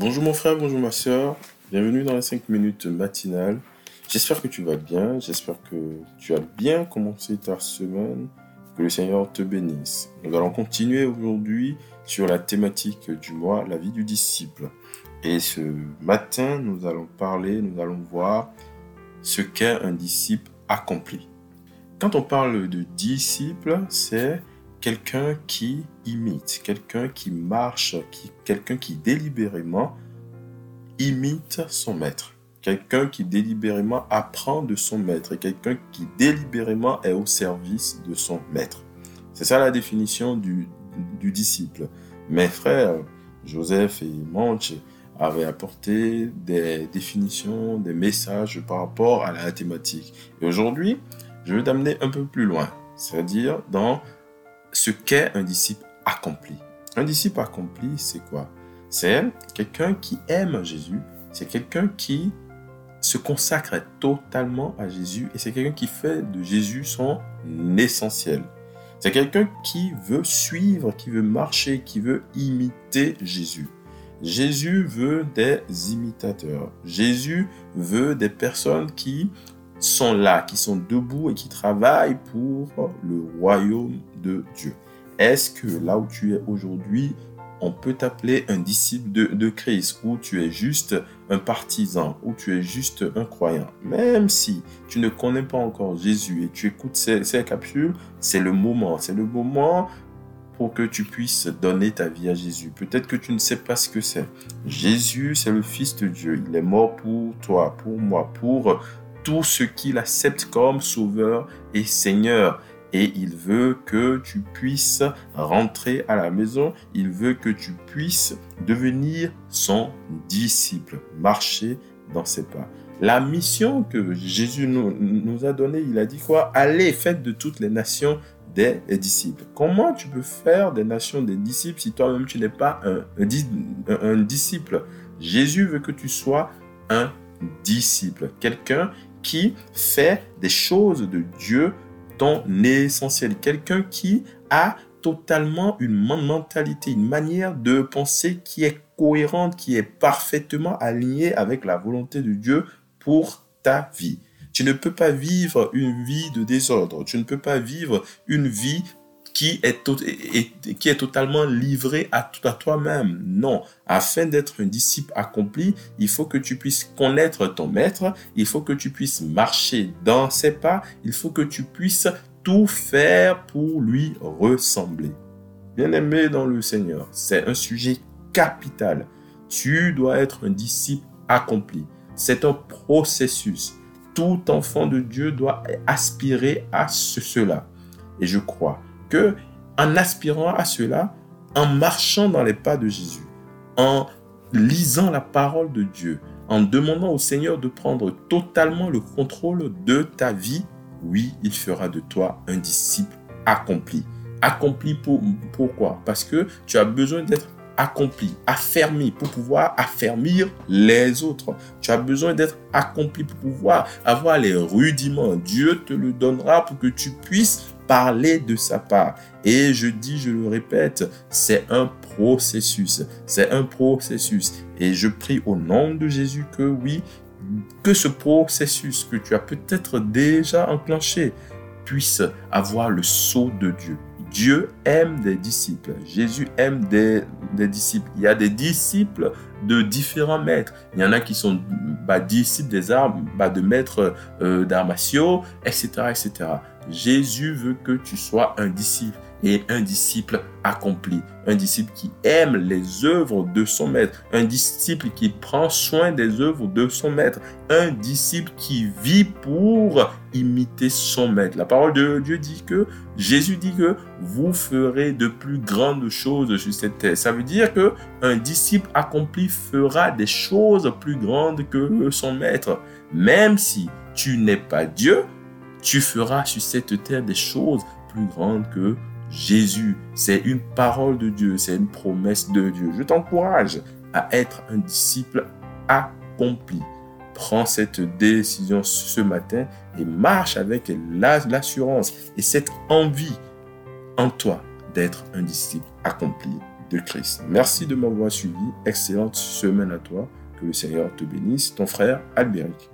Bonjour mon frère, bonjour ma soeur. Bienvenue dans les 5 minutes matinales. J'espère que tu vas bien, j'espère que tu as bien commencé ta semaine, que le Seigneur te bénisse. Nous allons continuer aujourd'hui sur la thématique du mois, la vie du disciple. Et ce matin, nous allons parler, nous allons voir ce qu'est un disciple accompli. Quand on parle de disciple, c'est quelqu'un qui imite, quelqu'un qui marche, qui, quelqu'un qui délibérément imite son maître, quelqu'un qui délibérément apprend de son maître et quelqu'un qui délibérément est au service de son maître. C'est ça la définition du, du disciple. Mes frères, Joseph et Manche, avaient apporté des définitions, des messages par rapport à la thématique. Et aujourd'hui, je vais t'amener un peu plus loin, c'est-à-dire dans ce qu'est un disciple accompli. Un disciple accompli, c'est quoi? C'est quelqu'un qui aime Jésus, c'est quelqu'un qui se consacre totalement à Jésus et c'est quelqu'un qui fait de Jésus son essentiel. C'est quelqu'un qui veut suivre, qui veut marcher, qui veut imiter Jésus. Jésus veut des imitateurs. Jésus veut des personnes qui sont là, qui sont debout et qui travaillent pour le royaume de Dieu. Est-ce que là où tu es aujourd'hui, on peut t'appeler un disciple de, Christ, ou tu es juste un partisan, ou tu es juste un croyant? Même si tu ne connais pas encore Jésus et tu écoutes ces, ces capsules, c'est le moment, c'est le moment pour que tu puisses donner ta vie à Jésus. Peut-être que tu ne sais pas ce que c'est. Jésus, c'est le Fils de Dieu. Il est mort pour toi, pour moi, pour tout ce qu'il accepte comme sauveur et Seigneur. Et il veut que tu puisses rentrer à la maison. Il veut que tu puisses devenir son disciple, marcher dans ses pas. La mission que Jésus nous, a donnée, il a dit quoi? Allez, faites de toutes les nations des disciples. Comment tu peux faire des nations des disciples si toi-même tu n'es pas un, un, disciple? Jésus veut que tu sois un disciple, quelqu'un qui fait des choses de Dieu ton essentiel, quelqu'un qui a totalement une mentalité, une manière de penser qui est cohérente, qui est parfaitement alignée avec la volonté de Dieu pour ta vie. Tu ne peux pas vivre une vie de désordre. Tu ne peux pas vivre une vie qui est, qui est totalement livré à, à toi-même. Non, afin d'être un disciple accompli, il faut que tu puisses connaître ton maître, il faut que tu puisses marcher dans ses pas, il faut que tu puisses tout faire pour lui ressembler. Bien-aimé dans le Seigneur, c'est un sujet capital. Tu dois être un disciple accompli. C'est un processus. Tout enfant de Dieu doit aspirer à cela. Et je crois en aspirant à cela, en marchant dans les pas de Jésus, en lisant la parole de Dieu, en demandant au Seigneur de prendre totalement le contrôle de ta vie, oui, il fera de toi un disciple accompli. Accompli pour, pourquoi? Parce que tu as besoin d'être accompli, affermi pour pouvoir affermir les autres. Tu as besoin d'être accompli pour pouvoir avoir les rudiments. Dieu te le donnera pour que tu puisses parler de sa part. Et je dis, je le répète, c'est un processus. C'est un processus. Et je prie au nom de Jésus que oui, que ce processus que tu as peut-être déjà enclenché puisse avoir le sceau de Dieu. Dieu aime des disciples. Jésus aime des, disciples. Il y a des disciples de différents maîtres. Il y en a qui sont bah, disciples des armes, bah, de maîtres euh, etc., etc. Jésus veut que tu sois un disciple et un disciple accompli, un disciple qui aime les œuvres de son maître, un disciple qui prend soin des œuvres de son maître, un disciple qui vit pour imiter son maître. La parole de Dieu dit que Jésus dit que vous ferez de plus grandes choses sur cette terre. Ça veut dire que un disciple accompli fera des choses plus grandes que son maître, même si tu n'es pas Dieu, tu feras sur cette terre des choses plus grandes que Jésus. C'est une parole de Dieu, c'est une promesse de Dieu. Je t'encourage à être un disciple accompli. Prends cette décision ce matin et marche avec l'assurance et cette envie en toi d'être un disciple accompli. de Christ. Merci de m'avoir suivi. Excellente semaine à toi. Que le Seigneur te bénisse. Ton frère Albéric.